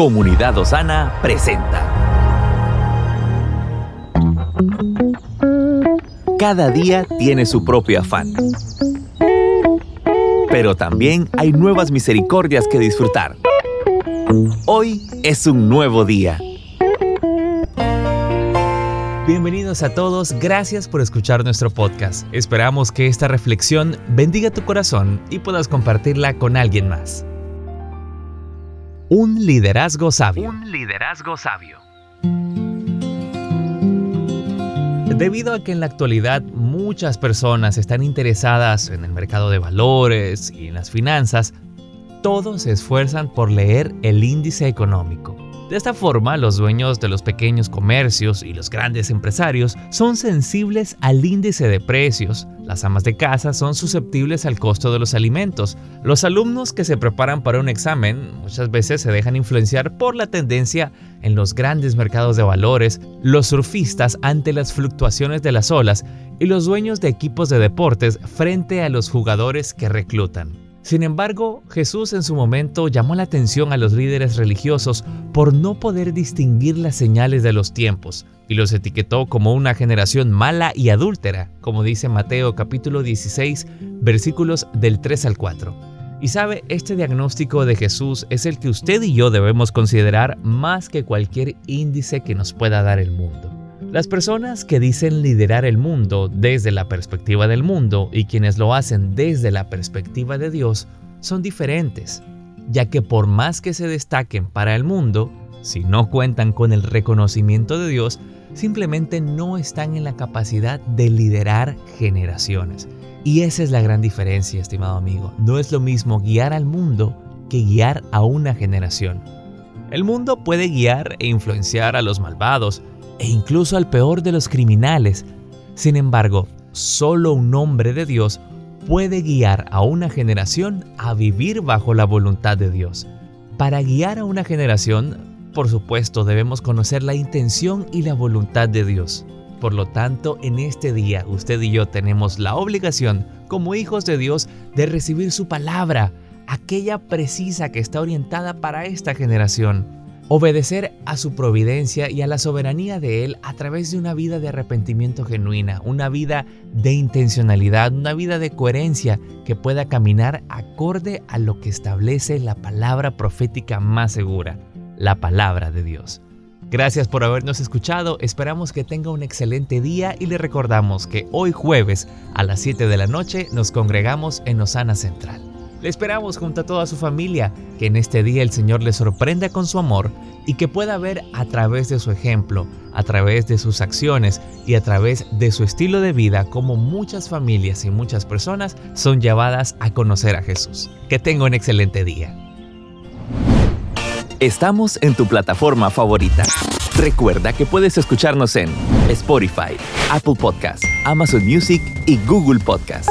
Comunidad Osana presenta. Cada día tiene su propio afán. Pero también hay nuevas misericordias que disfrutar. Hoy es un nuevo día. Bienvenidos a todos, gracias por escuchar nuestro podcast. Esperamos que esta reflexión bendiga tu corazón y puedas compartirla con alguien más. Un liderazgo sabio. Un liderazgo sabio. Debido a que en la actualidad muchas personas están interesadas en el mercado de valores y en las finanzas, todos se esfuerzan por leer el índice económico. De esta forma, los dueños de los pequeños comercios y los grandes empresarios son sensibles al índice de precios, las amas de casa son susceptibles al costo de los alimentos, los alumnos que se preparan para un examen muchas veces se dejan influenciar por la tendencia en los grandes mercados de valores, los surfistas ante las fluctuaciones de las olas y los dueños de equipos de deportes frente a los jugadores que reclutan. Sin embargo, Jesús en su momento llamó la atención a los líderes religiosos por no poder distinguir las señales de los tiempos y los etiquetó como una generación mala y adúltera, como dice Mateo capítulo 16 versículos del 3 al 4. Y sabe, este diagnóstico de Jesús es el que usted y yo debemos considerar más que cualquier índice que nos pueda dar el mundo. Las personas que dicen liderar el mundo desde la perspectiva del mundo y quienes lo hacen desde la perspectiva de Dios son diferentes, ya que por más que se destaquen para el mundo, si no cuentan con el reconocimiento de Dios, simplemente no están en la capacidad de liderar generaciones. Y esa es la gran diferencia, estimado amigo. No es lo mismo guiar al mundo que guiar a una generación. El mundo puede guiar e influenciar a los malvados, e incluso al peor de los criminales. Sin embargo, solo un hombre de Dios puede guiar a una generación a vivir bajo la voluntad de Dios. Para guiar a una generación, por supuesto, debemos conocer la intención y la voluntad de Dios. Por lo tanto, en este día usted y yo tenemos la obligación, como hijos de Dios, de recibir su palabra, aquella precisa que está orientada para esta generación Obedecer a su providencia y a la soberanía de Él a través de una vida de arrepentimiento genuina, una vida de intencionalidad, una vida de coherencia que pueda caminar acorde a lo que establece la palabra profética más segura, la palabra de Dios. Gracias por habernos escuchado, esperamos que tenga un excelente día y le recordamos que hoy jueves a las 7 de la noche nos congregamos en Osana Central. Le esperamos junto a toda su familia, que en este día el Señor le sorprenda con su amor y que pueda ver a través de su ejemplo, a través de sus acciones y a través de su estilo de vida como muchas familias y muchas personas son llevadas a conocer a Jesús. Que tenga un excelente día. Estamos en tu plataforma favorita. Recuerda que puedes escucharnos en Spotify, Apple Podcast, Amazon Music y Google Podcast